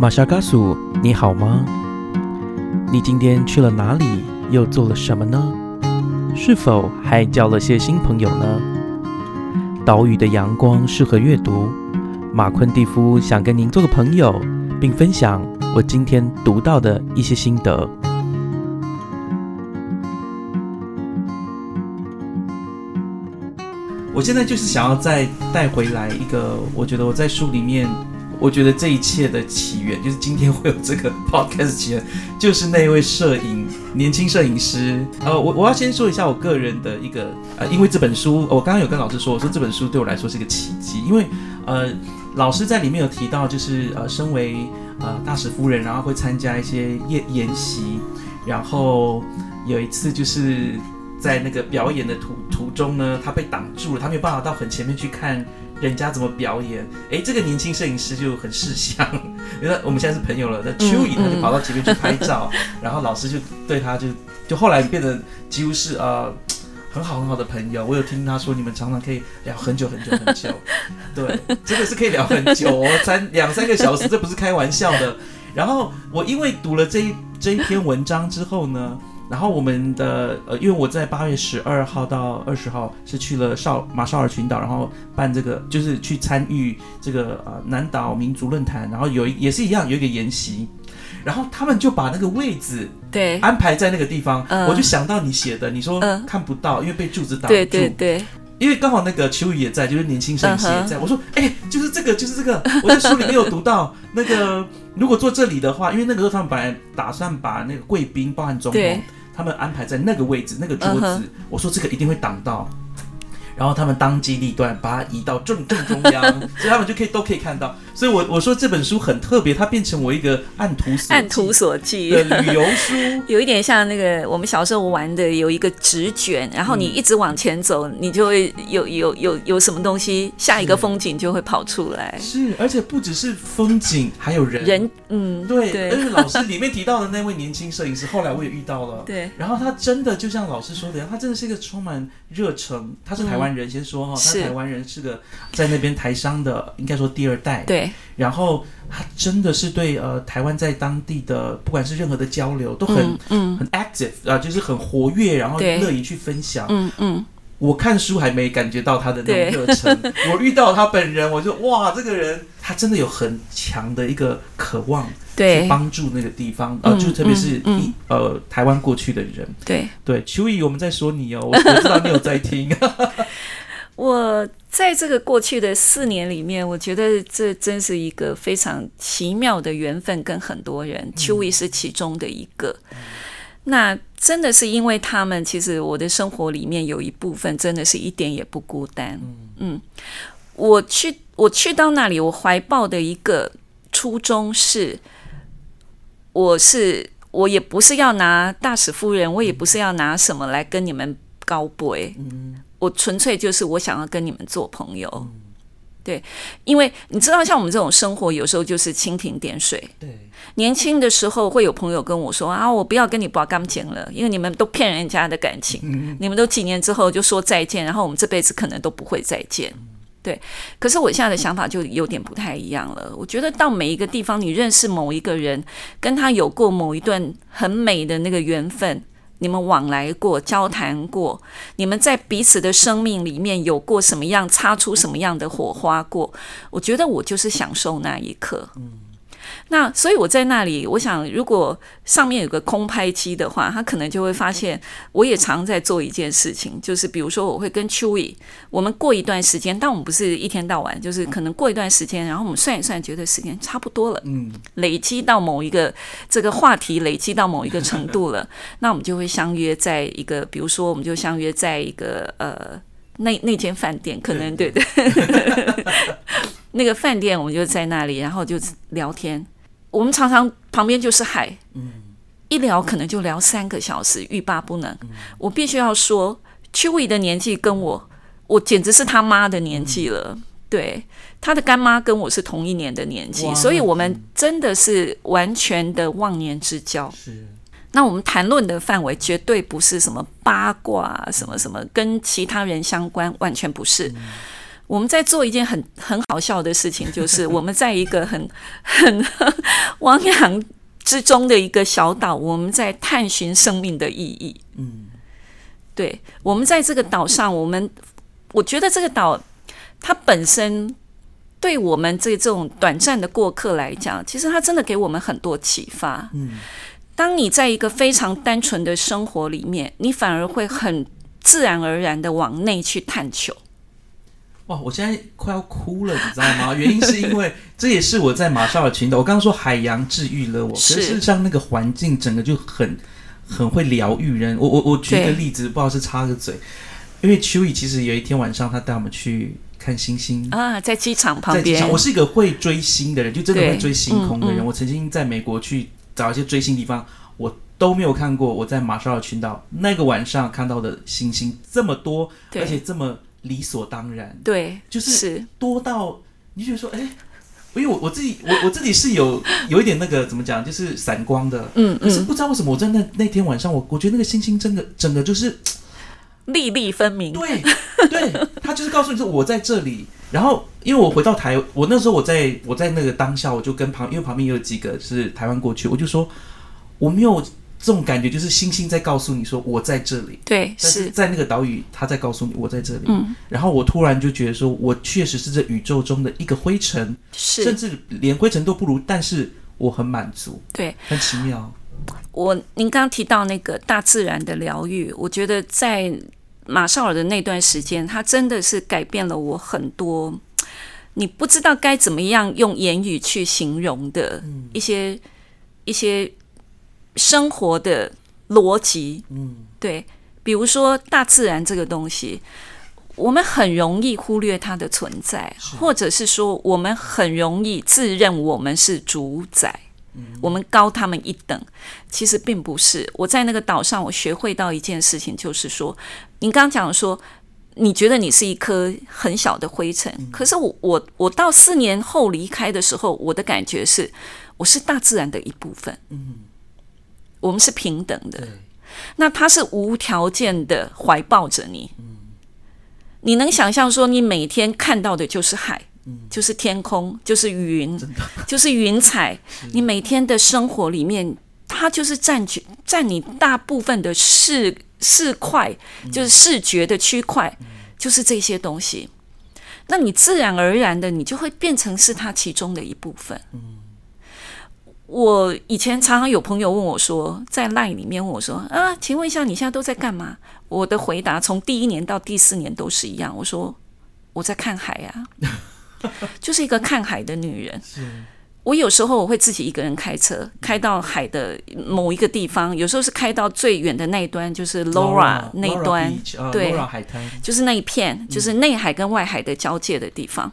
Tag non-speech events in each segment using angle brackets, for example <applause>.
马莎嘎苏，你好吗？你今天去了哪里？又做了什么呢？是否还交了些新朋友呢？岛屿的阳光适合阅读。马昆蒂夫想跟您做个朋友，并分享我今天读到的一些心得。我现在就是想要再带回来一个，我觉得我在书里面。我觉得这一切的起源，就是今天会有这个 <laughs> podcast 起源，就是那位摄影年轻摄影师。呃，我我要先说一下我个人的一个呃，因为这本书，我刚刚有跟老师说，我说这本书对我来说是个奇迹，因为呃，老师在里面有提到，就是呃，身为呃大使夫人，然后会参加一些宴宴席，然后有一次就是在那个表演的途途中呢，他被挡住了，他没有办法到很前面去看。人家怎么表演？哎，这个年轻摄影师就很识相，<laughs> 因为我们现在是朋友了。那蚯蚓他就跑到前面去拍照，<laughs> 然后老师就对他就就后来变得几乎是呃很好很好的朋友。我有听他说，你们常常可以聊很久很久很久，<laughs> 对，真的是可以聊很久哦，三两三个小时，这不是开玩笑的。然后我因为读了这一这一篇文章之后呢。然后我们的呃，因为我在八月十二号到二十号是去了绍马绍尔群岛，然后办这个就是去参与这个呃南岛民族论坛，然后有也是一样有一个研习，然后他们就把那个位置对。安排在那个地方，我就想到你写的，你说看不到，因为被柱子挡住，对对。对，因为刚好那个秋雨也在，就是年轻摄影师也在，我说哎，就是这个就是这个，<laughs> 我在书里面有读到那个如果坐这里的话，因为那个时候他们本来打算把那个贵宾包含总统。他们安排在那个位置，那个桌子，我说这个一定会挡到。然后他们当机立断，把它移到正正中央，<laughs> 所以他们就可以都可以看到。所以，我我说这本书很特别，它变成我一个按图按图索骥的旅游书，<laughs> 有一点像那个我们小时候玩的，有一个纸卷，然后你一直往前走，你就会有有有有什么东西，下一个风景就会跑出来。是，而且不只是风景，还有人人，嗯，对。而且老师里面提到的那位年轻摄影师，后来我也遇到了。<laughs> 对。然后他真的就像老师说的，他真的是一个充满热忱。他是台湾人，先说哈，他台湾人是个在那边台商的，应该说第二代。对。然后他真的是对呃台湾在当地的不管是任何的交流都很嗯很 active 啊，就是很活跃，然后乐意去分享。嗯嗯。我看书还没感觉到他的那种热忱，<laughs> 我遇到他本人，我就哇，这个人他真的有很强的一个渴望，对，帮助那个地方，呃，就特别是一呃台湾过去的人。对。对，秋怡，我们在说你哦，我知道你有在听。<laughs> 我在这个过去的四年里面，我觉得这真是一个非常奇妙的缘分，跟很多人，秋雨是其中的一个。那真的是因为他们，其实我的生活里面有一部分真的是一点也不孤单。嗯，我去我去到那里，我怀抱的一个初衷是，我是我也不是要拿大使夫人，我也不是要拿什么来跟你们高杯。嗯。我纯粹就是我想要跟你们做朋友，对，因为你知道，像我们这种生活，有时候就是蜻蜓点水。对，年轻的时候会有朋友跟我说啊，我不要跟你拔钢琴了，因为你们都骗人家的感情，你们都几年之后就说再见，然后我们这辈子可能都不会再见。对，可是我现在的想法就有点不太一样了。我觉得到每一个地方，你认识某一个人，跟他有过某一段很美的那个缘分。你们往来过，交谈过，你们在彼此的生命里面有过什么样擦出什么样的火花过？我觉得我就是享受那一刻。那所以我在那里，我想如果上面有个空拍机的话，他可能就会发现，我也常在做一件事情，就是比如说我会跟秋雨，我们过一段时间，但我们不是一天到晚，就是可能过一段时间，然后我们算一算，觉得时间差不多了，嗯，累积到某一个这个话题累积到某一个程度了，<laughs> 那我们就会相约在一个，比如说我们就相约在一个呃那那间饭店，可能对对，<laughs> 那个饭店我们就在那里，然后就聊天。我们常常旁边就是海，一聊可能就聊三个小时，欲罢不能。我必须要说，邱伟的年纪跟我，我简直是他妈的年纪了。对，他的干妈跟我是同一年的年纪，所以我们真的是完全的忘年之交。是，那我们谈论的范围绝对不是什么八卦，什么什么跟其他人相关，完全不是。我们在做一件很很好笑的事情，就是 <laughs> 我们在一个很很 <laughs> 汪洋之中的一个小岛，我们在探寻生命的意义。嗯，对，我们在这个岛上，我们我觉得这个岛它本身对我们这这种短暂的过客来讲，其实它真的给我们很多启发。嗯，当你在一个非常单纯的生活里面，你反而会很自然而然的往内去探求。哇，我现在快要哭了，你知道吗？原因是因为 <laughs> 这也是我在马绍尔群岛，我刚刚说海洋治愈了我，可是是事实上那个环境整个就很很会疗愈人。我我我举一个例子，不知道是插个嘴，因为秋雨其实有一天晚上他带我们去看星星。啊，在机场旁边在机场，，我是一个会追星的人，就真的会追星空的人。嗯嗯我曾经在美国去找一些追星地方，我都没有看过。我在马绍尔群岛那个晚上看到的星星这么多，而且这么理所当然，对，就是是多到你就觉得说，哎，因为我我自己我我自己是有有一点那个怎么讲，就是散光的。嗯嗯，可是不知道为什么，我在那那天晚上，我我觉得那个星星真的整个就是粒粒分明。对对，他就是告诉你说我在这里。然后因为我回到台，我那时候我在我在那个当下，我就跟旁因为旁边也有几个是台湾过去，我就说我没有这种感觉，就是星星在告诉你说我在这里。对，但是是，在那个岛屿，他在告诉你我在这里。嗯，然后我突然就觉得说，我确实是这宇宙中的一个灰尘，是甚，至连灰尘都不如，但是我很满足，对。很奇妙。我您刚刚提到那个大自然的疗愈，我觉得在马绍尔的那段时间，它真的是改变了我很多。你不知道该怎么样用言语去形容的一些、一些生活的逻辑，嗯，对，比如说大自然这个东西，我们很容易忽略它的存在，或者是说我们很容易自认我们是主宰。我们高他们一等，其实并不是。我在那个岛上，我学会到一件事情，就是说，你刚刚讲说，你觉得你是一颗很小的灰尘，可是我我我到四年后离开的时候，我的感觉是，我是大自然的一部分。嗯，我们是平等的。那他是无条件的怀抱着你。你能想象说，你每天看到的就是海，就是天空，就是云，就是云彩。你每天的生活里面，它就是占据占你大部分的视视块，就是视觉的区块，就是这些东西。那你自然而然的，你就会变成是它其中的一部分。我以前常常有朋友问我说，在 LINE 里面问我说啊，请问一下你现在都在干嘛？我的回答从第一年到第四年都是一样，我说我在看海啊，<laughs> 就是一个看海的女人。我有时候我会自己一个人开车，开到海的某一个地方，有时候是开到最远的那一端，就是 Laura 那一端对 Laura 海滩，就是那一片，就是内海跟外海的交界的地方。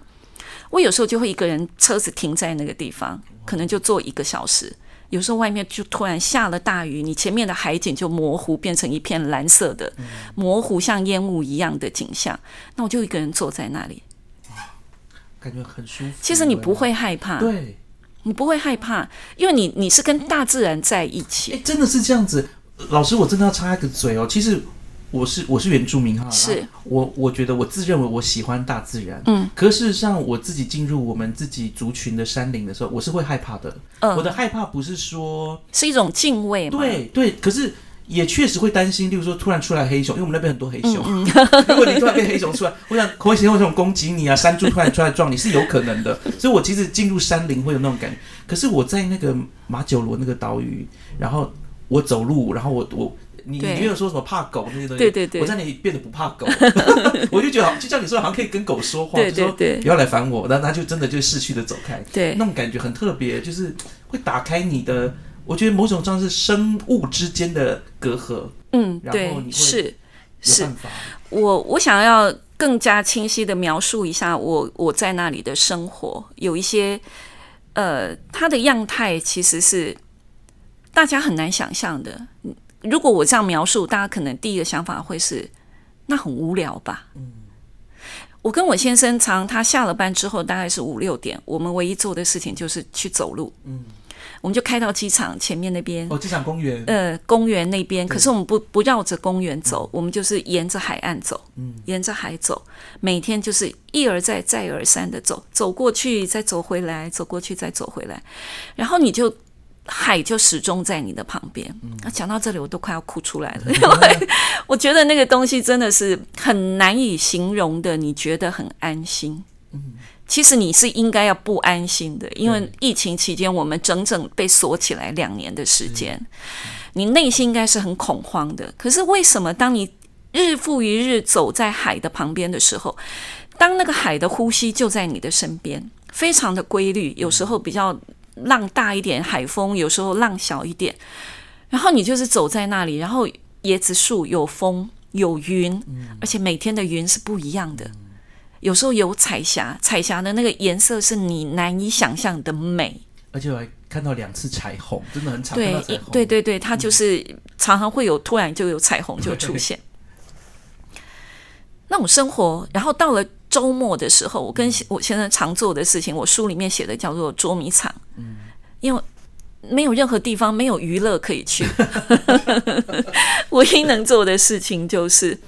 我有时候就会一个人车子停在那个地方，可能就坐一个小时。有时候外面就突然下了大雨，你前面的海景就模糊，变成一片蓝色的模糊，像烟雾一样的景象。那我就一个人坐在那里。感觉很舒服。其实你不会害怕，对，你不会害怕，因为你你是跟大自然在一哎，起。真的是这样子。老师，我真的要插一个嘴哦。其实我是我是原住民哈，是啊我我觉得我自认为我喜欢大自然，嗯，可是事实上我自己进入我们自己族群的山林的时候，我是会害怕的。嗯我的害怕不是说是一种敬畏嘛？对对，可是。也确实会担心，例如说突然出来黑熊，因为我们那边很多黑熊。嗯 <laughs> 如果你突然变黑熊出来，我想黑熊会这种攻击你啊，山猪突然出来撞你是有可能的。<laughs> 所以我其实进入山林会有那种感觉。可是我在那个马九罗那个岛屿，然后我走路，然后我我你你对。没有说什么怕狗那些东西，对对对。我在那里变得不怕狗，<laughs> 我就觉得好就像你说，好像可以跟狗说话，对就说对对。不要来烦我，然后它就真的就逝去的走开。对。那种感觉很特别，就是会打开你的，我觉得某种上是生物之间的隔阂，嗯，然后对，是是。我我想要更加清晰的描述一下我我在那里的生活，有一些呃，它的样态其实是大家很难想象的。如果我这样描述，大家可能第一个想法会是那很无聊吧。嗯我跟我先生常他下了班之后大概是五六点，我们唯一做的事情就是去走路。嗯我们就开到机场前面那边，哦，机场公园，呃，公园那边。可是我们不不绕着公园走，我们就是沿着海岸走，嗯沿着海走，每天就是一而再再而三的走，走过去再走回来，走过去再走回来，然后你就。海就始终在你的旁边。那、讲到这里，我都快要哭出来了，因 <laughs> 为 <laughs> 我觉得那个东西真的是很难以形容的，你觉得很安心。嗯其实你是应该要不安心的，因为疫情期间我们整整被锁起来两年的时间，你内心应该是很恐慌的。可是为什么当你日复一日走在海的旁边的时候，当那个海的呼吸就在你的身边，非常的规律，有时候比较浪大一点，海风有时候浪小一点，然后你就是走在那里，然后椰子树有风有云，而且每天的云是不一样的。有时候有彩霞，彩霞的那个颜色是你难以想象的美。而且我还看到两次彩虹，真的很常看对到彩虹。对对对，它就是常常会有突然就有彩虹就出现。<laughs> 那种生活，然后到了周末的时候，我跟我先生常做的事情，我书里面写的叫做捉迷藏。嗯，因为没有任何地方没有娱乐可以去，<laughs> 唯一能做的事情就是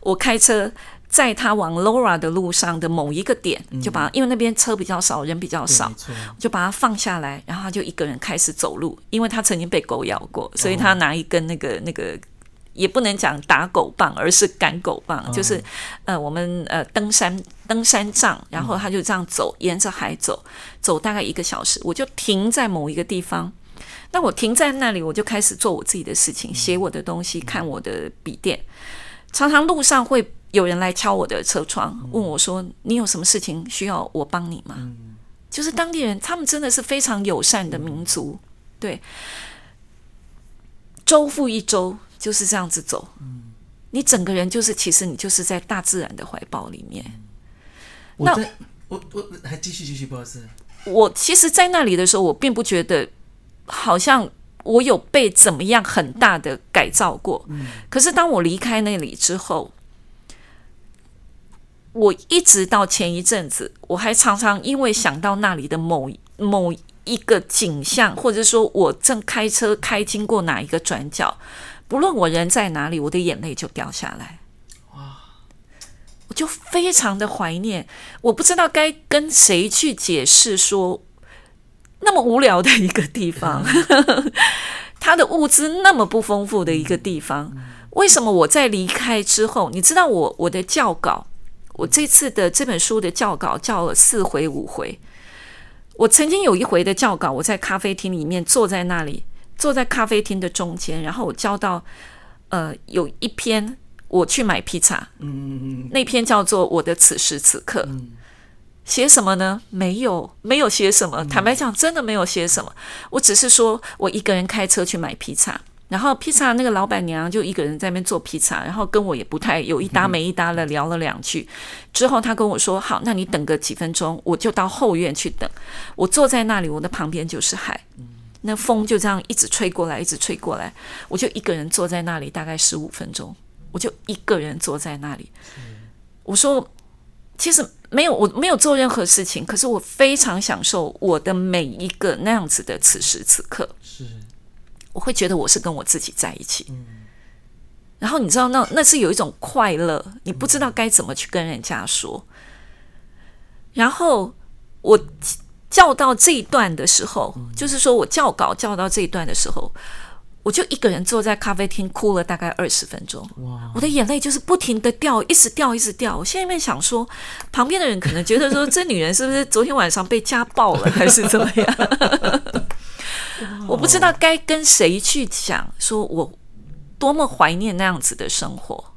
我开车。载他往 Laura 的路上的某一个点，就把因为那边车比较少，人比较少就把他放下来，然后他就一个人开始走路，因为他曾经被狗咬过，所以他拿一根那个那个。也不能讲打狗棒，而是赶狗棒，就是呃，我们呃登山登山杖，然后他就这样走，沿着海走，走大概一个小时，我就停在某一个地方。那我停在那里，我就开始做我自己的事情，写我的东西，看我的笔电。常常路上会有人来敲我的车窗，问我说：“你有什么事情需要我帮你吗？”就是当地人，他们真的是非常友善的民族，对。周复一周就是这样子走，你整个人就是，其实你就是在大自然的怀抱里面。那我在我我还继续继续，不好意思。我其实，在那里的时候，我并不觉得好像我有被怎么样很大的改造过。可是当我离开那里之后，我一直到前一阵子，我还常常因为想到那里的某某一个景象，或者说我正开车开经过哪一个转角，不论我人在哪里，我的眼泪就掉下来。哇。我就非常的怀念，我不知道该跟谁去解释说，那么无聊的一个地方，<laughs> 它的物资那么不丰富的一个地方，为什么我在离开之后，你知道我我的教稿，我这次的这本书的教稿教了四回五回，我曾经有一回的教稿，我在咖啡厅里面坐在那里，坐在咖啡厅的中间，然后我交到呃有一篇。我去买披萨，嗯那篇叫做《我的此时此刻》，写什么呢？没有，没有写什么。坦白讲，真的没有写什么。我只是说我一个人开车去买披萨，然后披萨那个老板娘就一个人在那边做披萨，然后跟我也不太有一搭没一搭的聊了两句。之后他跟我说：“好，那你等个几分钟，我就到后院去等。”我坐在那里，我的旁边就是海，那风就这样一直吹过来，一直吹过来，我就一个人坐在那里，大概十五分钟。我就一个人坐在那里，我说，其实没有，我没有做任何事情，可是我非常享受我的每一个那样子的此时此刻。是，我会觉得我是跟我自己在一起。然后你知道，那那是有一种快乐，你不知道该怎么去跟人家说。然后我教到这一段的时候，就是说我教稿教到这一段的时候。我就一个人坐在咖啡厅哭了大概二十分钟，我的眼泪就是不停的掉，一直掉，一直掉。我现在面想说，旁边的人可能觉得说，这女人是不是昨天晚上被家暴了，还是怎么样？<laughs> 我不知道该跟谁去讲，说我多么怀念那样子的生活。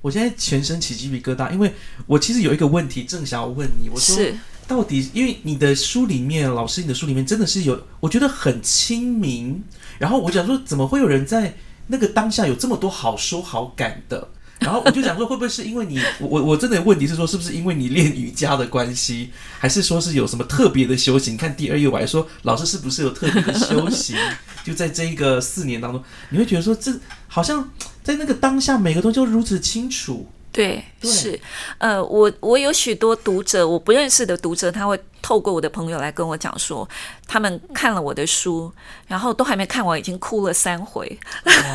我现在全身起鸡皮疙瘩，因为我其实有一个问题正想要问你，我说是到底，因为你的书里面，老师你的书里面真的是有，我觉得很亲民。然后我想说，怎么会有人在那个当下有这么多好说好感的？然后我就想说，会不会是因为你，<laughs> 我我真的问题是说，是不是因为你练瑜伽的关系，还是说是有什么特别的修行？看第二页我还说，老师是不是有特别的修行？就在这一个四年当中，你会觉得说，这好像在那个当下，每个东西都如此清楚。对，是，呃，我我有许多读者，我不认识的读者，他会透过我的朋友来跟我讲说，他们看了我的书，然后都还没看完，已经哭了三回。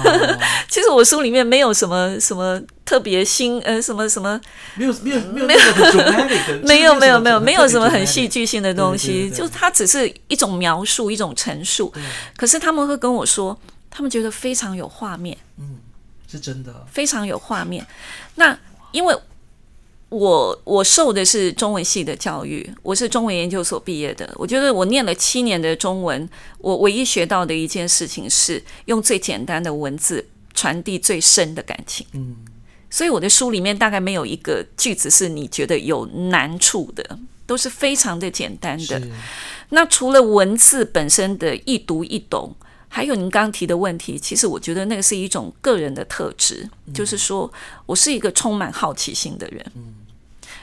<laughs> 其实我书里面没有什么什么特别新，呃，什么什么，没有没有 <laughs> 没有没有没有没有没有没有什么很戏剧性的东西，就它只是一种描述，一种陈述。可是他们会跟我说，他们觉得非常有画面，嗯，是真的，非常有画面。那因为我我受的是中文系的教育，我是中文研究所毕业的。我觉得我念了七年的中文，我唯一学到的一件事情是用最简单的文字传递最深的感情。嗯，所以我的书里面大概没有一个句子是你觉得有难处的，都是非常的简单的。那除了文字本身的易读易懂。还有您刚刚提的问题，其实我觉得那个是一种个人的特质，就是说我是一个充满好奇心的人，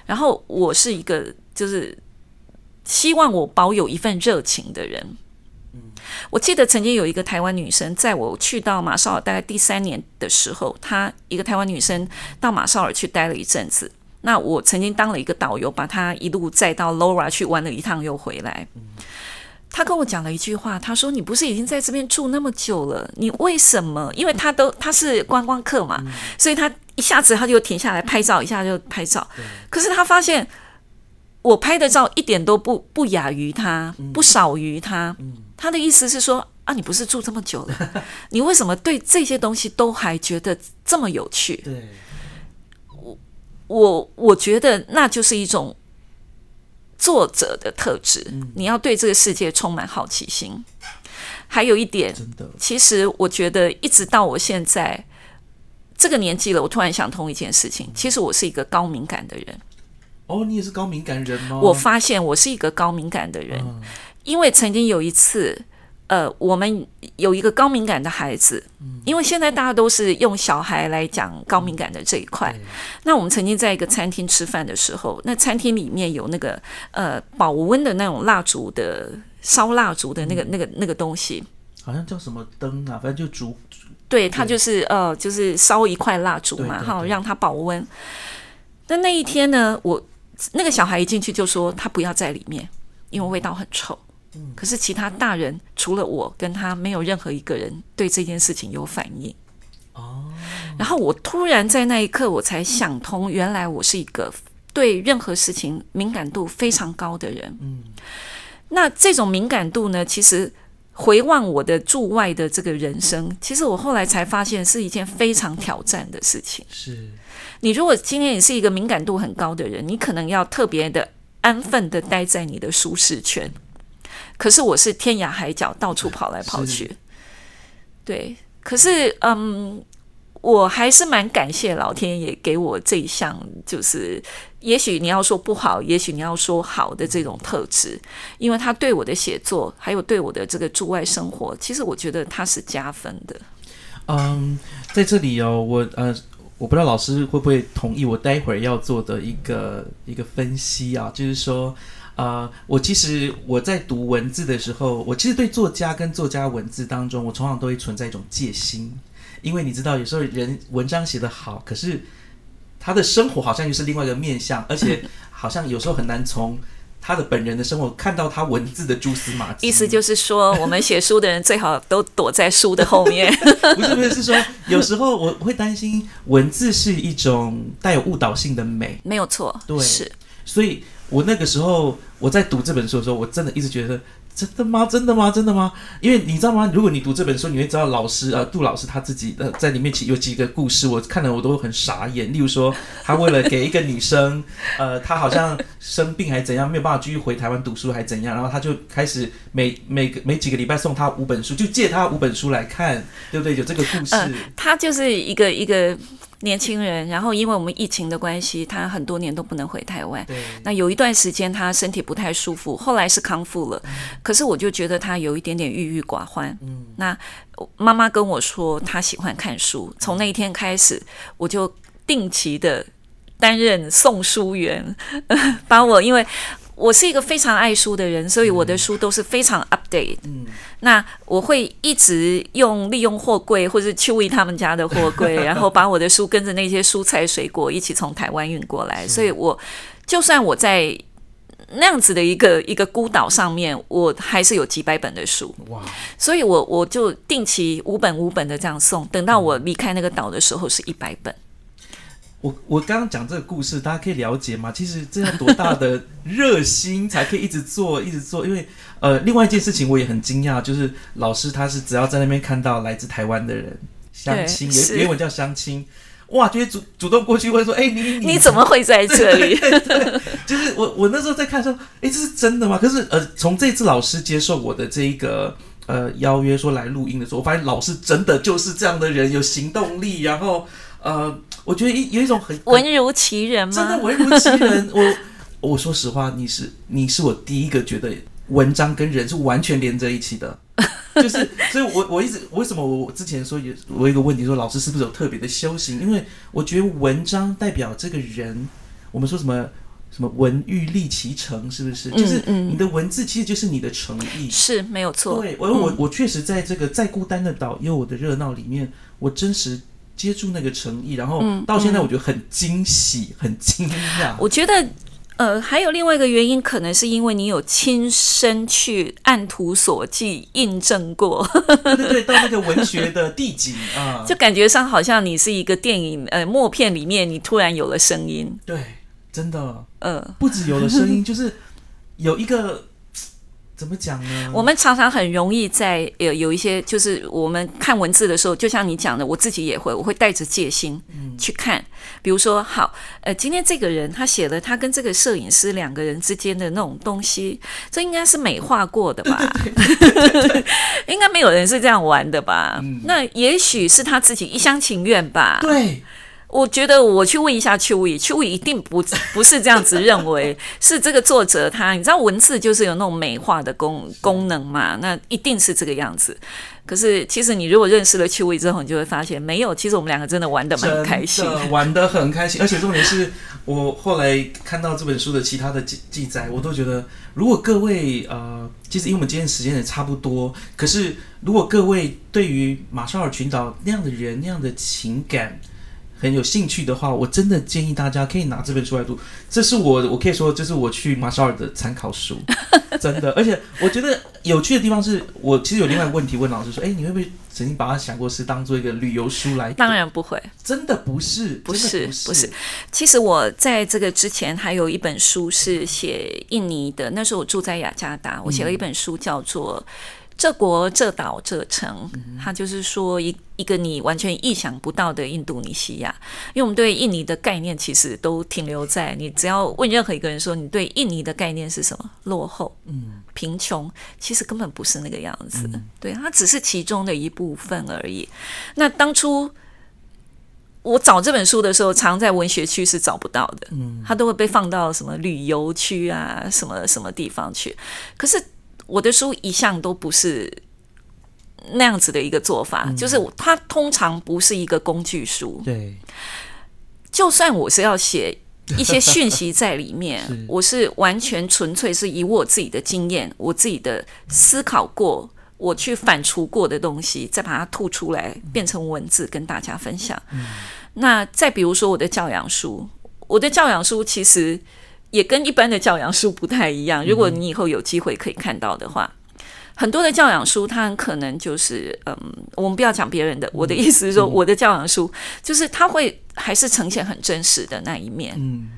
然后我是一个就是希望我保有一份热情的人。我记得曾经有一个台湾女生，在我去到马绍尔大概第三年的时候，她一个台湾女生到马绍尔去待了一阵子，那我曾经当了一个导游，把她一路载到 Laura 去玩了一趟，又回来。他跟我讲了一句话，他说：“你不是已经在这边住那么久了，你为什么？因为他都他是观光客嘛，所以他一下子他就停下来拍照，一下就拍照。可是他发现我拍的照一点都不不亚于他，不少于他。他的意思是说啊，你不是住这么久了，<laughs> 你为什么对这些东西都还觉得这么有趣？对，我我我觉得那就是一种。”作者的特质，你要对这个世界充满好奇心。还有一点，其实我觉得一直到我现在这个年纪了，我突然想通一件事情：，其实我是一个高敏感的人。哦，你也是高敏感人吗？我发现我是一个高敏感的人，因为曾经有一次。呃，我们有一个高敏感的孩子，因为现在大家都是用小孩来讲高敏感的这一块。那我们曾经在一个餐厅吃饭的时候，那餐厅里面有那个呃保温的那种蜡烛的烧蜡烛的那个那个那个东西，好像叫什么灯啊，反正就烛。对，它就是呃，就是烧一块蜡烛嘛，哈，让它保温。那那一天呢，我那个小孩一进去就说他不要在里面，因为味道很臭。可是其他大人除了我跟他，没有任何一个人对这件事情有反应。哦，然后我突然在那一刻，我才想通，原来我是一个对任何事情敏感度非常高的人。嗯，那这种敏感度呢，其实回望我的驻外的这个人生，其实我后来才发现是一件非常挑战的事情。是你如果今天也是一个敏感度很高的人，你可能要特别的安分的待在你的舒适圈。可是我是天涯海角到处跑来跑去，对。可是嗯，我还是蛮感谢老天爷给我这一项，就是也许你要说不好，也许你要说好的这种特质，因为他对我的写作，还有对我的这个驻外生活，其实我觉得他是加分的。嗯，在这里哦，我呃，我不知道老师会不会同意我待会儿要做的一个一个分析啊，就是说。啊，我其实我在读文字的时候，我其实对作家跟作家文字当中，我通常都会存在一种戒心，因为你知道，有时候人文章写得好，可是他的生活好像又是另外一个面相，而且 <laughs> 好像有时候很难从他的本人的生活看到他文字的蛛丝马迹。意思就是说，我们写书的人最好都躲在书的后面。<laughs> 不是不是，是说有时候我会担心文字是一种带有误导性的美，没有错，对，是，所以。我那个时候我在读这本书的时候，我真的一直觉得真的吗？真的吗？真的吗？因为你知道吗？如果你读这本书，你会知道老师呃杜老师他自己呃在里面其有几个故事，我看了我都很傻眼。例如说，他为了给一个女生，呃，他好像生病还是怎样，没有办法继续回台湾读书还是怎样，然后他就开始每每个每几个礼拜送他五本书，就借他五本书来看，对不对？有这个故事。他就是一个一个。年轻人，然后因为我们疫情的关系，他很多年都不能回台湾。那有一段时间他身体不太舒服，后来是康复了。可是我就觉得他有一点点郁郁寡欢。嗯，那妈妈跟我说他喜欢看书，从那一天开始，我就定期的担任送书员，<laughs> 把我因为我是一个非常爱书的人，所以我的书都是非常 update。嗯，那我会一直用利用货柜或者去为他们家的货柜，<laughs> 然后把我的书跟着那些蔬菜水果一起从台湾运过来。所以我就算我在那样子的一个一个孤岛上面，我还是有几百本的书。哇！所以我我就定期五本五本的这样送，等到我离开那个岛的时候是一百本。我我刚刚讲这个故事，大家可以了解吗？其实这要多大的热心才可以一直做，一直做？因为呃，另外一件事情我也很惊讶，就是老师他是只要在那边看到来自台湾的人相亲，原原文叫相亲，哇，就会主主动过去问说：“哎，你你你怎么会在这里？” <laughs> 就是我我那时候在看说：“哎，这是真的吗？”可是呃，从这次老师接受我的这一个呃邀约说来录音的时候，我发现老师真的就是这样的人，有行动力，然后呃。我觉得一有一种很文如其人吗？真的文如其人。我我说实话，你是你是我第一个觉得文章跟人是完全连在一起的，就是所以，我我一直为什么我之前说有我有一个问题说老师是不是有特别的修行？因为我觉得文章代表这个人，我们说什么什么文欲立其成，是不是？就是你的文字其实就是你的诚意，是没有错。对，我我我确实在这个再孤单的岛也有我的热闹里面，我真实。接触那个诚意，然后到现在我觉得很惊喜，<laughs> 很惊讶。我觉得，呃，还有另外一个原因，可能是因为你有亲身去按图索骥印证过，对对对，<laughs> 到那个文学的地景啊，<laughs> 就感觉上好像你是一个电影呃默片里面，你突然有了声音。对，真的，呃，不止有了声音，就是有一个。怎么讲呢？我们常常很容易在有有一些，就是我们看文字的时候，就像你讲的，我自己也会，我会带着戒心去看。比如说，好，呃，今天这个人他写了他跟这个摄影师两个人之间的那种东西，这应该是美化过的吧？<laughs> <laughs> 应该没有人是这样玩的吧？那也许是他自己一厢情愿吧？对。我觉得我去问一下邱毅，邱毅一定不不是这样子认为，<laughs> 是这个作者他，你知道文字就是有那种美化的功功能嘛，那一定是这个样子。可是其实你如果认识了邱毅之后，你就会发现没有，其实我们两个真的玩的蛮开心，玩的很开心。而且重点是我后来看到这本书的其他的记记载，我都觉得，如果各位呃，其实因为我们今天时间也差不多，可是如果各位对于马绍尔群岛那样的人那样的情感。很有兴趣的话，我真的建议大家可以拿这本书来读。这是我，我可以说这是我去马绍尔的参考书，<laughs> 真的。而且我觉得有趣的地方是，我其实有另外一个问题问老师说：，哎，你会不会曾经把它想过是当做一个旅游书来？当然不会，真的不是，不是，不是。其实我在这个之前还有一本书是写印尼的，那时候我住在雅加达，我写了一本书叫做。这国这岛这城，它就是说一一个你完全意想不到的印度尼西亚。因为我们对印尼的概念其实都停留在你只要问任何一个人说你对印尼的概念是什么，落后、嗯，贫穷，其实根本不是那个样子。对，它只是其中的一部分而已。那当初我找这本书的时候，常在文学区是找不到的，嗯，它都会被放到什么旅游区啊，什么什么地方去。可是。我的书一向都不是那样子的一个做法，就是它通常不是一个工具书。对，就算我是要写 <laughs> 一些讯息在里面，我是完全纯粹是以我自己的经验、我自己的思考过、我去反刍过的东西，再把它吐出来变成文字跟大家分享。那再比如说我的教养书，我的教养书其实。也跟一般的教养书不太一样。如果你以后有机会可以看到的话，很多的教养书，它很可能就是，嗯，我们不要讲别人的。我的意思是说，我的教养书就是它会还是呈现很真实的那一面。嗯，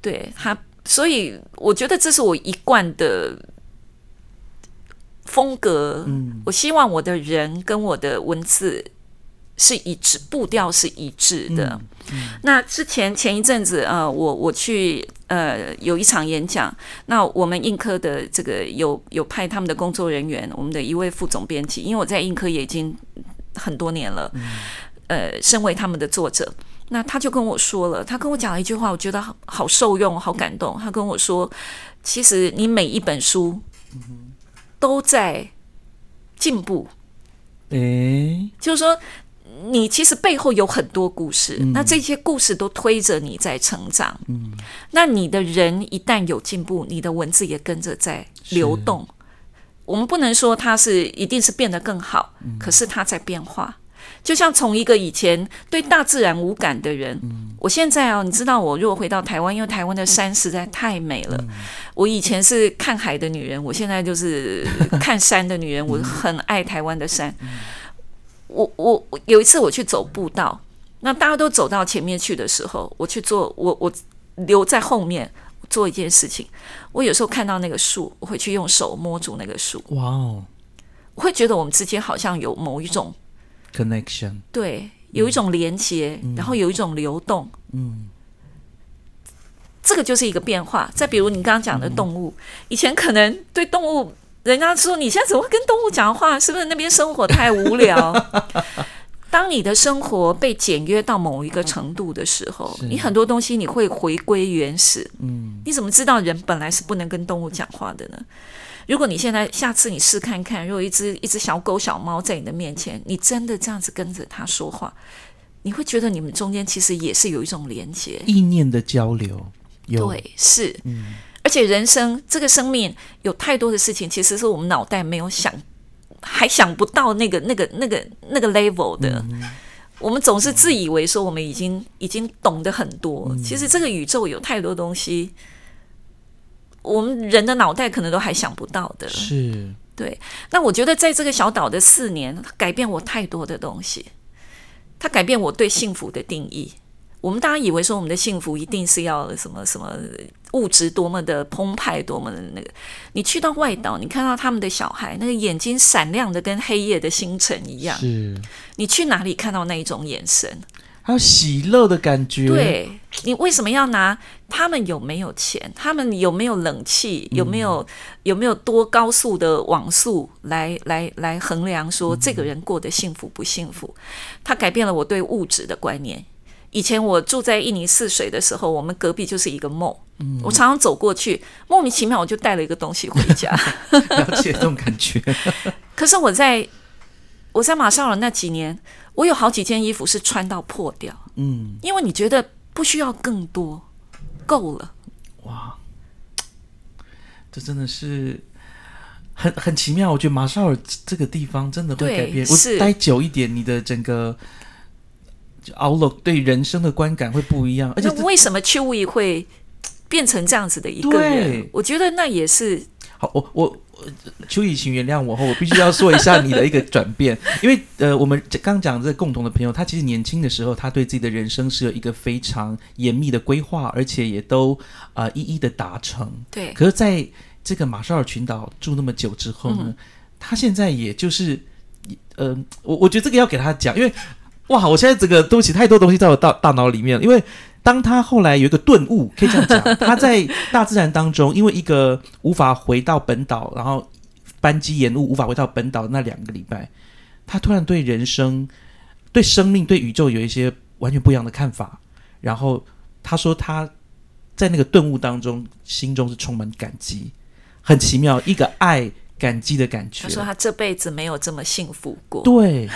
对它，所以我觉得这是我一贯的风格。嗯，我希望我的人跟我的文字。是一致，步调是一致的。那之前前一阵子，呃，我我去呃有一场演讲，那我们映科的这个有有派他们的工作人员，我们的一位副总编辑，因为我在映科也已经很多年了，呃，身为他们的作者，那他就跟我说了，他跟我讲了一句话，我觉得好好受用，好感动。他跟我说，其实你每一本书都在进步，诶，就是说。你其实背后有很多故事，那这些故事都推着你在成长。嗯，那你的人一旦有进步，你的文字也跟着在流动。我们不能说它是一定是变得更好，可是它在变化。就像从一个以前对大自然无感的人，我现在哦，你知道，我如果回到台湾，因为台湾的山实在太美了。我以前是看海的女人，我现在就是看山的女人。我很爱台湾的山。我我有一次我去走步道，那大家都走到前面去的时候，我去做我我留在后面做一件事情。我有时候看到那个树，我会去用手摸住那个树。哇哦！我会觉得我们之间好像有某一种。connection 对，有一种连接，然后有一种流动，嗯，这个就是一个变化。再比如你刚刚讲的动物，以前可能对动物，人家说你现在怎么会跟动物讲话？是不是那边生活太无聊？<laughs> 当你的生活被简约到某一个程度的时候，你很多东西你会回归原始。嗯，你怎么知道人本来是不能跟动物讲话的呢？如果你现在下次你试看看，如果一只一只小狗小猫在你的面前，你真的这样子跟着它说话，你会觉得你们中间其实也是有一种连接、意念的交流。对，是，嗯，而且人生这个生命有太多的事情，其实是我们脑袋没有想，还想不到那个那个那个那个 level 的。我们总是自以为说我们已经已经懂得很多，其实这个宇宙有太多东西。我们人的脑袋可能都还想不到的，是对。那我觉得在这个小岛的四年，改变我太多的东西。它改变我对幸福的定义。我们大家以为说我们的幸福一定是要什么什么物质多么的澎湃，多么的那个。你去到外岛，你看到他们的小孩，那个眼睛闪亮的跟黑夜的星辰一样。是。你去哪里看到那一种眼神？还有喜乐的感觉。对你为什么要拿他们有没有钱？他们有没有冷气？有没有有没有多高速的网速来来来衡量说这个人过得幸福不幸福？他改变了我对物质的观念。以前我住在印尼泗水的时候，我们隔壁就是一个梦。嗯，我常常走过去，莫名其妙我就带了一个东西回家。<laughs> 了解这种感觉。<laughs> 可是我在我在马绍尔那几年。我有好几件衣服是穿到破掉，嗯，因为你觉得不需要更多，够了。哇，这真的是很很奇妙。我觉得马绍尔这个地方真的会改变。我待久一点，你的整个 outlook 对人生的观感会不一样。而且为什么邱毅会变成这样子的一个人？我觉得那也是好。我我。秋雨，请原谅我，后我必须要说一下你的一个转变，<laughs> 因为呃，我们刚讲这共同的朋友，他其实年轻的时候，他对自己的人生是有一个非常严密的规划，而且也都啊一一的达成。对。可是在这个马绍尔群岛住那么久之后呢，他现在也就是，呃，我我觉得这个要给他讲，因为哇，我现在这个东西太多东西在我大大脑里面了，因为。当他后来有一个顿悟，可以这样讲，<laughs> 他在大自然当中，因为一个无法回到本岛，然后班机延误，无法回到本岛那两个礼拜，他突然对人生、对生命、对宇宙有一些完全不一样的看法。然后他说他在那个顿悟当中，心中是充满感激，很奇妙，一个爱感激的感觉。他说他这辈子没有这么幸福过。对。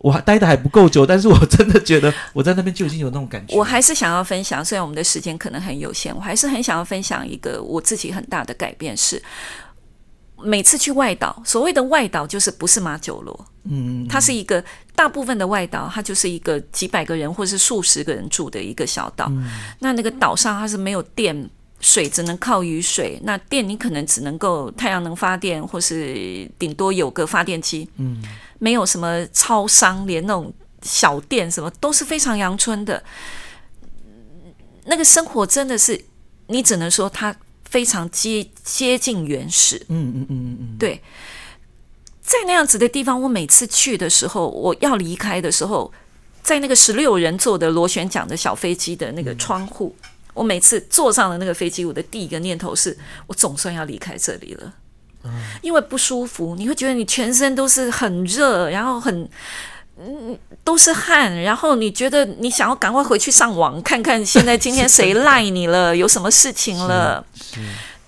我还待的还不够久，但是我真的觉得我在那边就已经有那种感觉。我还是想要分享，虽然我们的时间可能很有限，我还是很想要分享一个我自己很大的改变是，每次去外岛，所谓的外岛就是不是马九罗，嗯，它是一个大部分的外岛，它就是一个几百个人或是数十个人住的一个小岛。那那个岛上它是没有电，水只能靠雨水，那电你可能只能够太阳能发电，或是顶多有个发电机，嗯。没有什么超商，连那种小店什么都是非常阳春的。那个生活真的是，你只能说它非常接接近原始。嗯嗯嗯嗯对，在那样子的地方，我每次去的时候，我要离开的时候，在那个十六人坐的螺旋桨的小飞机的那个窗户，我每次坐上了那个飞机，我的第一个念头是我总算要离开这里了。因为不舒服，你会觉得你全身都是很热，然后很嗯都是汗，然后你觉得你想要赶快回去上网看看现在今天谁赖你了，有什么事情了？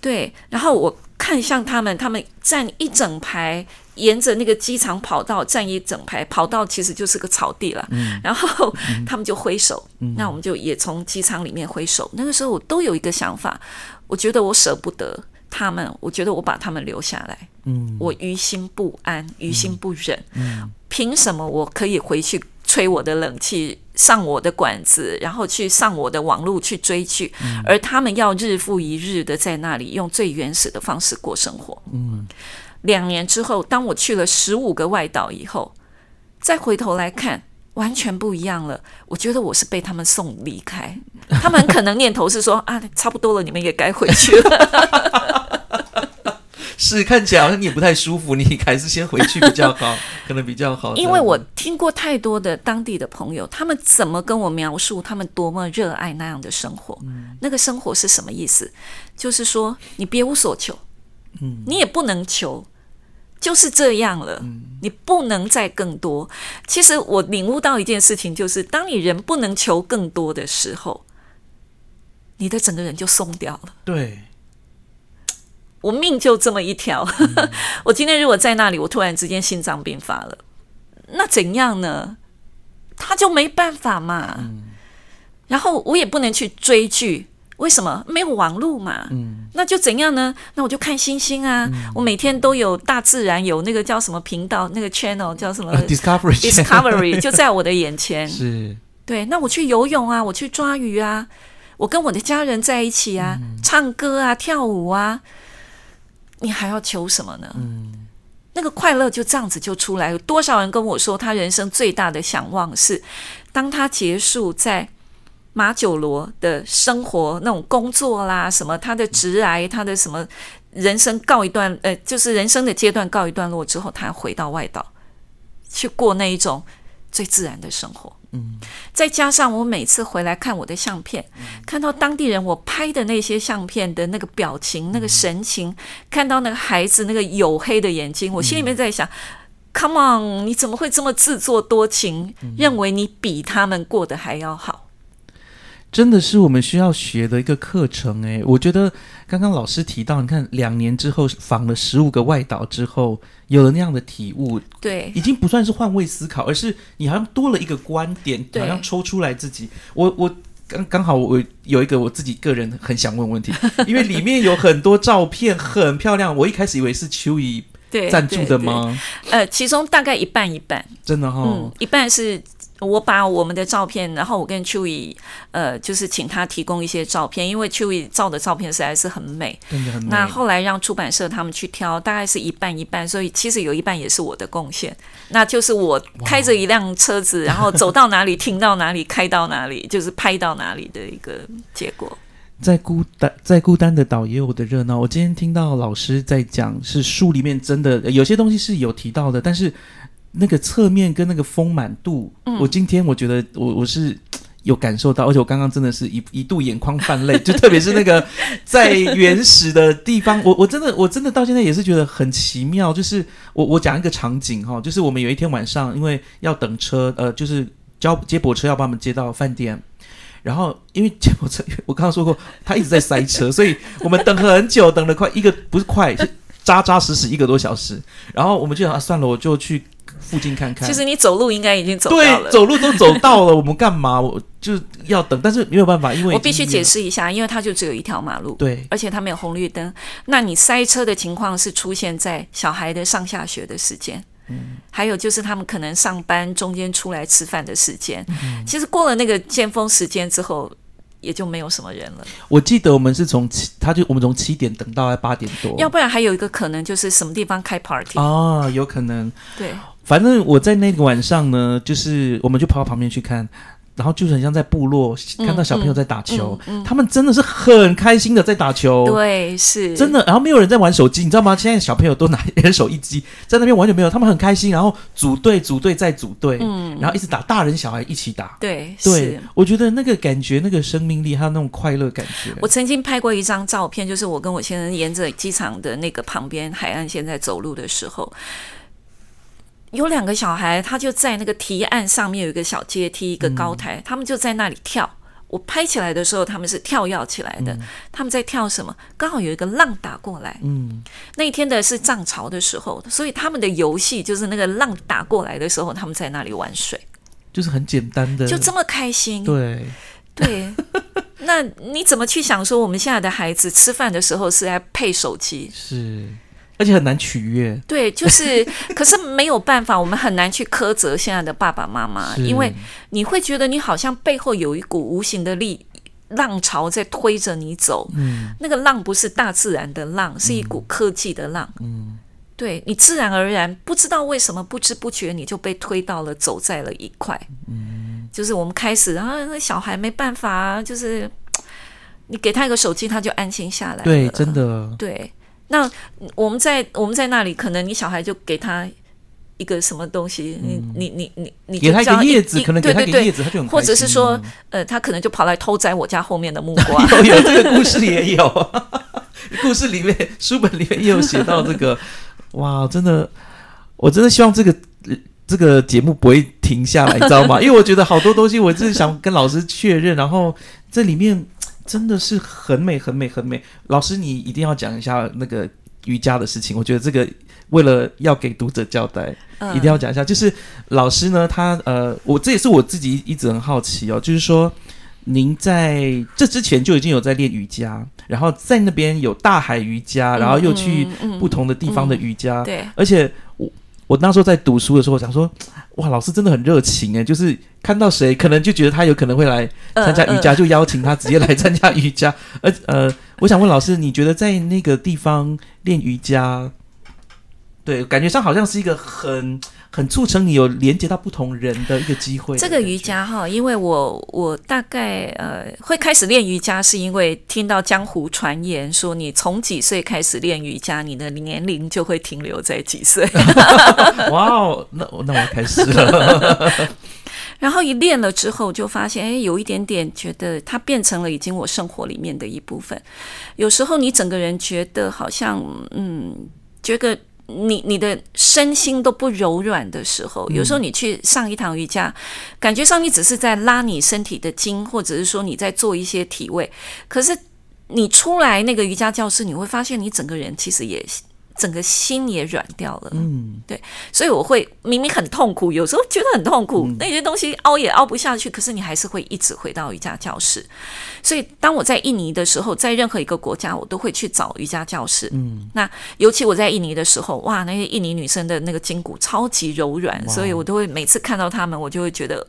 对，然后我看向他们，他们站一整排。沿着那个机场跑道站一整排，跑道其实就是个草地了。嗯。然后他们就挥手，那我们就也从机场里面挥手。那个时候我都有一个想法，我觉得我舍不得他们，我觉得我把他们留下来，嗯。我于心不安，于心不忍。凭什么我可以回去吹我的冷气，上我的管子，然后去上我的网络去追剧，而他们要日复一日的在那里用最原始的方式过生活。嗯，两年之后，当我去了十五个外岛以后，再回头来看。完全不一样了，我觉得我是被他们送离开，他们可能念头是说啊，差不多了，你们也该回去了。<laughs> 是看起来好像你也不太舒服，你还是先回去比较好，可能比较好。因为我听过太多的当地的朋友，他们怎么跟我描述他们多么热爱那样的生活？那个生活是什么意思？就是说你别无所求，嗯，你也不能求，就是这样了，你不能再更多。其实我领悟到一件事情，就是当你人不能求更多的时候，你的整个人就松掉了。对，我命就这么一条。<laughs> 我今天如果在那里，我突然之间心脏病发了，那怎样呢？他就没办法嘛。然后我也不能去追剧，为什么？没有网络嘛。嗯那就怎样呢？那我就看星星啊。我每天都有大自然有那个叫什么频道，那个 channel 叫什么、呃 Discovery Discovery <laughs> 就在我的眼前。是对，那我去游泳啊，我去抓鱼啊，我跟我的家人在一起啊，唱歌啊，跳舞啊，你还要求什么呢？嗯那个快乐就这样子就出来。有多少人跟我说，他人生最大的想望是，当他结束在马九罗的生活那种工作啦，什么他的直癌，他的什么人生告一段，呃，就是人生的阶段告一段落之后，他回到外岛去过那一种最自然的生活。嗯，再加上我每次回来看我的相片，看到当地人我拍的那些相片的那个表情、那个神情，看到那个孩子那个黝黑的眼睛，我心里面在想：Come on，你怎么会这么自作多情，认为你比他们过得还要好？真的是我们需要学的一个课程诶，我觉得刚刚老师提到，你看两年之后访了十五个外岛之后，有了那样的体悟，对，已经不算是换位思考，而是你好像多了一个观点，好像抽出来自己。我我刚刚好我有一个我自己个人很想问问题，<laughs> 因为里面有很多照片很漂亮，我一开始以为是秋怡对，赞助的吗？呃，其中大概一半一半，真的哈、嗯，一半是。我把我们的照片，然后我跟秋怡，呃，就是请他提供一些照片，因为秋怡照的照片实在是很美。真的很美。那后来让出版社他们去挑，大概是一半一半，所以其实有一半也是我的贡献。那就是我开着一辆车子，然后走到哪里停到哪里，开到哪里，就是拍到哪里的一个结果。在孤单在孤单的岛也有我的热闹。我今天听到老师在讲，是书里面真的有些东西是有提到的，但是那个侧面跟那个丰满度，嗯我今天我觉得我我是。<tsk> 有感受到，而且我刚刚真的是一一度眼眶泛泪，<laughs> 就特别是那个 <laughs> 在原始的地方，我我真的我真的到现在也是觉得很奇妙。就是我我讲一个场景哈，就是我们有一天晚上，因为要等车，呃，就是交接驳车要把我们接到饭店，然后因为接驳车，我刚刚说过，他一直在塞车，<laughs> 所以我们等很久，等了快一个不是快，是扎扎实实一个多小时。然后我们就想、啊、算了，我就去附近看看。其实你走路应该已经走到对，了。走路都走到了，我们干嘛？<laughs> 我就要等，但是没有办法，因为我必须解释。释一下，因为它就只有一条马路，对，而且它没有红绿灯。那你塞车的情况是出现在小孩的上下学的时间，嗯还有就是他们可能上班中间出来吃饭的时间。嗯其实过了那个尖峰时间之后，也就没有什么人了。我记得我们是从七，他就我们从七点等到八点多。要不然还有一个可能就是什么地方开 party，、啊，有可能。对，反正我在那个晚上呢，就是我们就跑到旁边去看，然后就是很像在部落看到小朋友在打球，嗯嗯他们真的是很开心的在打球。对，是真的，然后没有人在玩手机，你知道吗？现在小朋友都拿人手一机，在那边完全没有，他们很开心，然后组队、组队再组队，嗯然后一直打，大人小孩一起打。对，对是。，我觉得那个感觉、那个生命力，还有那种快乐感觉，我曾经拍过一张照片，就是我跟我先生沿着机场的那个旁边海岸线在走路的时候，有两个小孩，他就在那个堤岸上面有一个小阶梯，一个高台，他们就在那里跳。我拍起来的时候，他们是跳跃起来的。他们在跳什么？刚好有一个浪打过来。嗯，那一天的是涨潮的时候，所以他们的游戏就是那个浪打过来的时候，他们在那里玩水，就是很简单的，就这么开心。对对，<laughs> 那你怎么去想说，我们现在的孩子吃饭的时候是在配手机？是。而且很难取悦，对，就是，可是没有办法，我们很难去苛责现在的爸爸妈妈，<laughs> 因为你会觉得你好像背后有一股无形的力浪潮在推着你走，嗯，那个浪不是大自然的浪，是一股科技的浪，嗯，对你自然而然不知道为什么不知不觉你就被推到了走在了一块，嗯，就是我们开始啊，那小孩没办法，就是你给他一个手机，他就安心下来，对，真的，对。那我们在我们在那里，可能你小孩就给他一个什么东西，你你你你你给他一个叶子，可能给他一个叶子，他就很或者是说，呃，他可能就跑来偷摘我家后面的木瓜。<laughs> 有有这个故事也有，<laughs> 故事里面书本里面也有写到这个。哇，真的，我真的希望这个这个节目不会停下来，你知道吗？因为我觉得好多东西，我就是想跟老师确认，然后这里面。真的是很美，很美，很美。老师，你一定要讲一下那个瑜伽的事情。我觉得这个为了要给读者交代，一定要讲一下。就是老师呢，他呃，我这也是我自己一直很好奇哦。就是说，您在这之前就已经有在练瑜伽，然后在那边有大海瑜伽，然后又去不同的地方的瑜伽。对，而且我我那时候在读书的时候，想说。哇，老师真的很热情哎，就是看到谁可能就觉得他有可能会来参加瑜伽，就邀请他直接来参加瑜伽。而呃，我想问老师，你觉得在那个地方练瑜伽，对，感觉上好像是一个很。很促成你有连接到不同人的一个机会。这个瑜伽哈，因为我我大概呃会开始练瑜伽，是因为听到江湖传言说，你从几岁开始练瑜伽，你的年龄就会停留在几岁。<laughs> 哇哦，那那我要开始了。<laughs> 然后一练了之后，就发现哎，有一点点觉得它变成了已经我生活里面的一部分。有时候你整个人觉得好像嗯，觉得。你你的身心都不柔软的时候，有时候你去上一堂瑜伽，感觉上你只是在拉你身体的筋，或者是说你在做一些体位，可是你出来那个瑜伽教室，你会发现你整个人其实也。整个心也软掉了，嗯，对，所以我会明明很痛苦，有时候觉得很痛苦，那些东西凹也凹不下去，可是你还是会一直回到瑜伽教室。所以当我在印尼的时候，在任何一个国家，我都会去找瑜伽教室。嗯，那尤其我在印尼的时候，哇，那些印尼女生的那个筋骨超级柔软，所以我都会每次看到她们，我就会觉得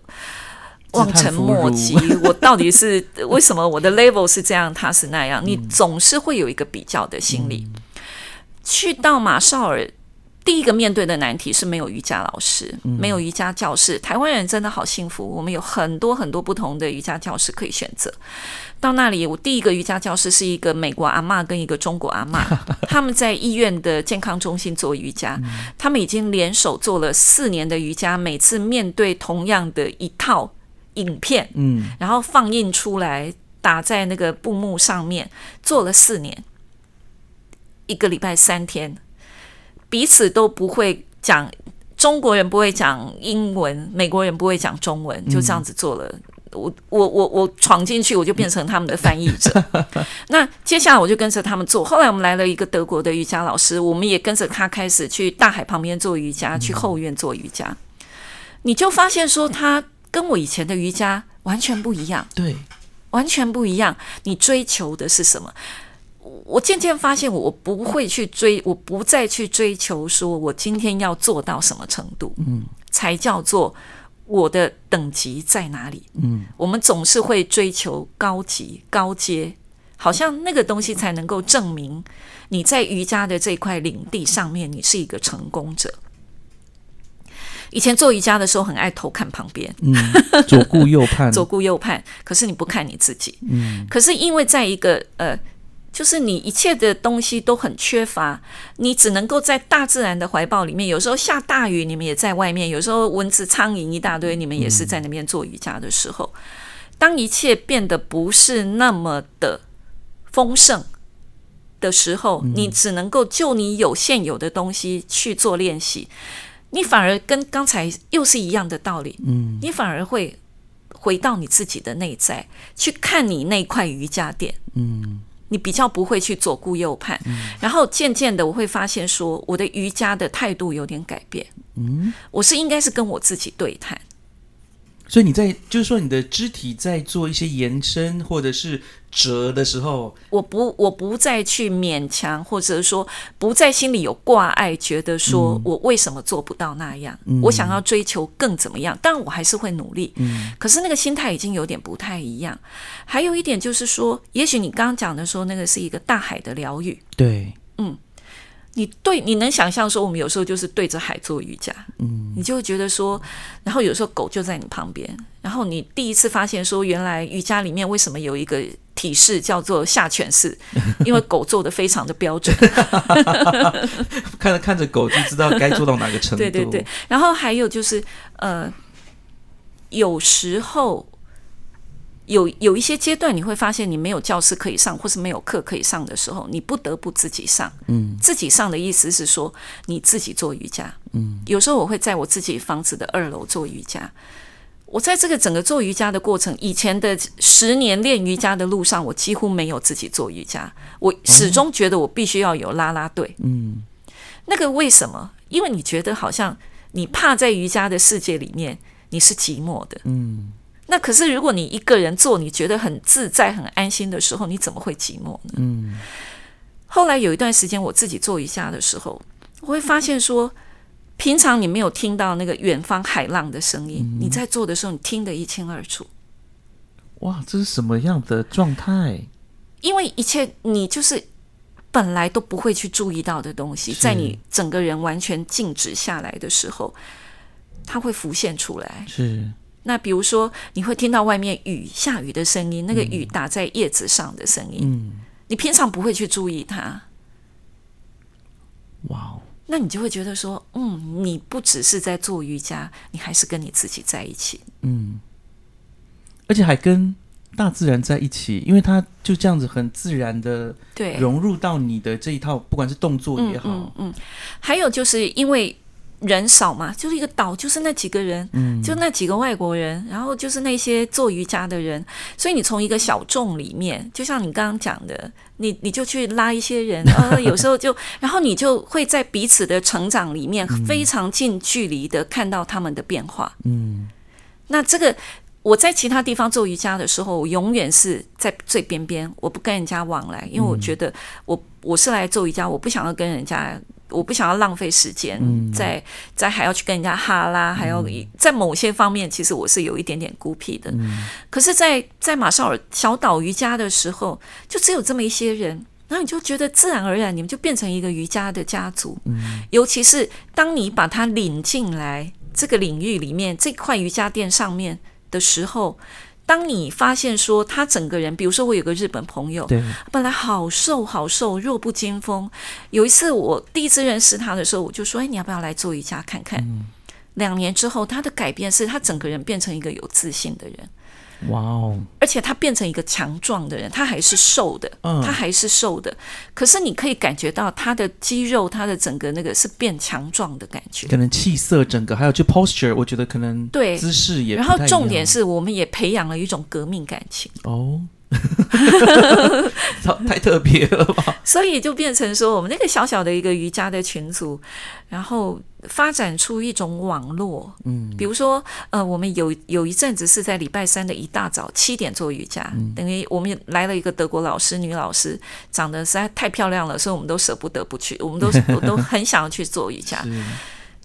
望尘莫及。我到底是为什么我的 level 是这样，她是那样？你总是会有一个比较的心理。去到马绍尔，第一个面对的难题是没有瑜伽老师，没有瑜伽教室。台湾人真的好幸福，我们有很多很多不同的瑜伽教室可以选择。到那里，我第一个瑜伽教室是一个美国阿妈跟一个中国阿妈，<laughs> 他们在医院的健康中心做瑜伽，他们已经联手做了四年的瑜伽，每次面对同样的一套影片，嗯，然后放映出来，打在那个布幕上面，做了四年。一个礼拜三天，彼此都不会讲中国人不会讲英文，美国人不会讲中文，就这样子做了。我我我我闯进去，我就变成他们的翻译者。那接下来我就跟着他们做。后来我们来了一个德国的瑜伽老师，我们也跟着他开始去大海旁边做瑜伽，去后院做瑜伽。你就发现说，他跟我以前的瑜伽完全不一样，对，完全不一样。你追求的是什么？我渐渐发现，我不会去追，我不再去追求，说我今天要做到什么程度，嗯，才叫做我的等级在哪里？嗯，我们总是会追求高级、高阶，好像那个东西才能够证明你在瑜伽的这块领地上面，你是一个成功者。以前做瑜伽的时候，很爱偷看旁边，嗯，左顾右盼，<laughs> 左顾右盼，可是你不看你自己，嗯，可是因为在一个呃。就是你一切的东西都很缺乏，你只能够在大自然的怀抱里面。有时候下大雨，你们也在外面；有时候蚊子、苍蝇一大堆，你们也是在那边做瑜伽的时候。当一切变得不是那么的丰盛的时候，你只能够就你有现有的东西去做练习，你反而跟刚才又是一样的道理。嗯，你反而会回到你自己的内在，去看你那块瑜伽垫。嗯你比较不会去左顾右盼，然后渐渐的我会发现说，我的瑜伽的态度有点改变。嗯，我是应该是跟我自己对谈，所以你在就是说你的肢体在做一些延伸或者是折的时候，我不我不再去勉强，或者说不在心里有挂碍，觉得说我为什么做不到那样，我想要追求更怎么样，当然我还是会努力，嗯。可是那个心态已经有点不太一样。还有一点就是说，也许你刚刚讲的说那个是一个大海的疗愈，对，你对你能想象说，我们有时候就是对着海做瑜伽，嗯你就会觉得说，然后有时候狗就在你旁边，然后你第一次发现说，原来瑜伽里面为什么有一个体式叫做下犬式，<laughs> 因为狗做的非常的标准。<laughs> 看着看着狗就知道该做到哪个程度。对对对，然后还有就是呃，有时候有有一些阶段，你会发现你没有教室可以上，或是没有课可以上的时候，你不得不自己上。嗯自己上的意思是说你自己做瑜伽。嗯，有时候我会在我自己房子的二楼做瑜伽。我在这个整个做瑜伽的过程，以前的十年练瑜伽的路上，我几乎没有自己做瑜伽。我始终觉得我必须要有拉拉队。嗯那个为什么？因为你觉得好像你怕在瑜伽的世界里面你是寂寞的。嗯那可是如果你一个人做，你觉得很自在、很安心的时候，你怎么会寂寞呢？嗯后来有一段时间我自己做瑜伽的时候，我会发现说，平常你没有听到那个远方海浪的声音，你在做的时候，你听得一清二楚。哇，这是什么样的状态？因为一切你就是本来都不会去注意到的东西，在你整个人完全静止下来的时候，它会浮现出来。是那比如说，你会听到外面雨下雨的声音，那个雨打在叶子上的声音，嗯，你平常不会去注意它，哇哦，那你就会觉得说，嗯，你不只是在做瑜伽，你还是跟你自己在一起。嗯，而且还跟大自然在一起，因为它就这样子很自然的对，融入到你的这一套，不管是动作也好，嗯嗯，还有就是因为人少嘛，就是一个岛，就是那几个人，嗯就那几个外国人，然后就是那些做瑜伽的人，所以你从一个小众里面，就像你刚刚讲的，你你就去拉一些人，<laughs> 呃，有时候就，然后你就会在彼此的成长里面非常近距离的看到他们的变化。嗯那这个我在其他地方做瑜伽的时候，我永远是在最边边，我不跟人家往来，因为我觉得我我是来做瑜伽，我不想要跟人家。我不想要浪费时间，嗯在在还要去跟人家哈拉，还要在某些方面，其实我是有一点点孤僻的。嗯可是在，在马绍尔小岛瑜伽的时候，就只有这么一些人，然后你就觉得自然而然，你们就变成一个瑜伽的家族。嗯尤其是当你把它领进来这个领域里面，这块瑜伽垫上面的时候，当你发现说他整个人，比如说我有个日本朋友，对，本来好瘦好瘦，弱不禁风。有一次我第一次认识他的时候，我就说：“哎，你要不要来做瑜伽看看？”两年之后，他的改变是他整个人变成一个有自信的人，哇哦，而且他变成一个强壮的人。他还是瘦的，嗯他还是瘦的，可是你可以感觉到他的肌肉，他的整个那个是变强壮的感觉。可能气色整个还有就 posture，我觉得可能对姿势也然后重点是我们也培养了一种革命感情。哦，太 <laughs> 太特别了吧？所以就变成说，我们那个小小的一个瑜伽的群组，然后发展出一种网络。嗯，比如说，呃，我们有有一阵子是在礼拜三的一大早七点做瑜伽，等于我们来了一个德国老师，女老师，长得实在太漂亮了，所以我们都舍不得不去，我们都我 <laughs> 都很想要去做瑜伽。是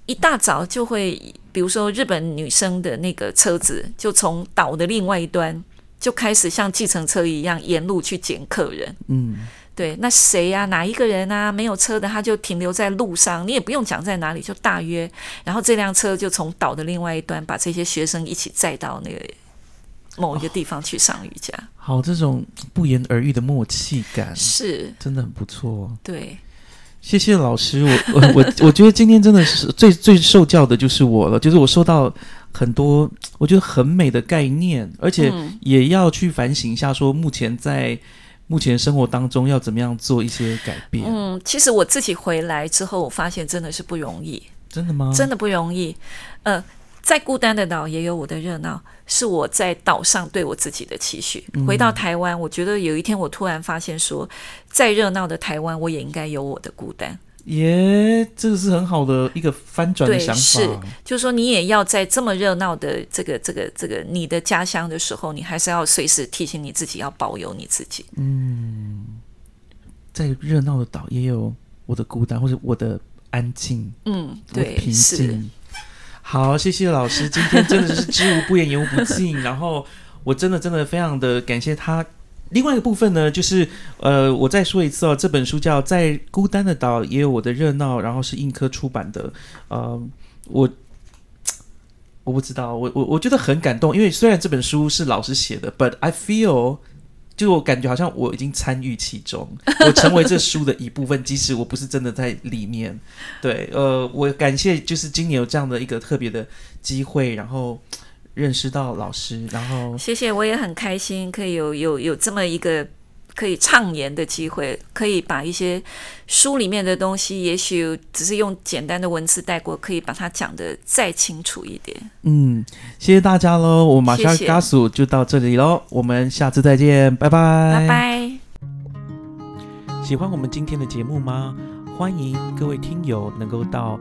一大早就会，比如说日本女生的那个车子，就从岛的另外一端就开始像计程车一样沿路去捡客人。嗯对，那谁呀、哪一个人啊？没有车的，他就停留在路上，你也不用讲在哪里，就大约，然后这辆车就从岛的另外一端把这些学生一起载到那个某一个地方去上瑜伽。好，这种不言而喻的默契感是，真的很不错。对，谢谢老师，我我我 <laughs> 我觉得今天真的是最最受教的就是我了，就是我收到很多我觉得很美的概念，而且嗯也要去反省一下，说目前在目前生活当中要怎么样做一些改变。嗯，其实我自己回来之后，我发现真的是不容易，真的吗？真的不容易。呃，在孤单的岛也有我的热闹，是我在岛上对我自己的期许。回到台湾，我觉得有一天我突然发现说，再热闹的台湾，我也应该有我的孤单。耶，这个是很好的一个翻转的想法。是，就是说你也要在这么热闹的这个、这个、这个你的家乡的时候，你还是要随时提醒你自己，要保有你自己。嗯，在热闹的岛也有我的孤单，或者我的安静。嗯，对，平静。好，谢谢老师，今天真的是知无不言，言无不尽。然后我真的真的非常的感谢他。另外一个部分呢，就是呃，我再说一次哦，这本书叫《在孤单的岛也有我的热闹》，然后是硬科出版的。呃，我我不知道，我我我觉得很感动，因为虽然这本书是老师写的，but I feel。就我感觉好像我已经参与其中，<laughs> 我成为这书的一部分，即使我不是真的在里面。对，呃，我感谢就是今年有这样的一个特别的机会，然后认识到老师，然后谢谢，我也很开心可以有有有这么一个。可以畅言的机会，可以把一些书里面的东西，也许只是用简单的文字带过，可以把它讲的再清楚一点。嗯，谢谢大家喽，我马上加速就到这里喽，我们下次再见，拜拜，拜拜。喜欢我们今天的节目吗？欢迎各位听友能够到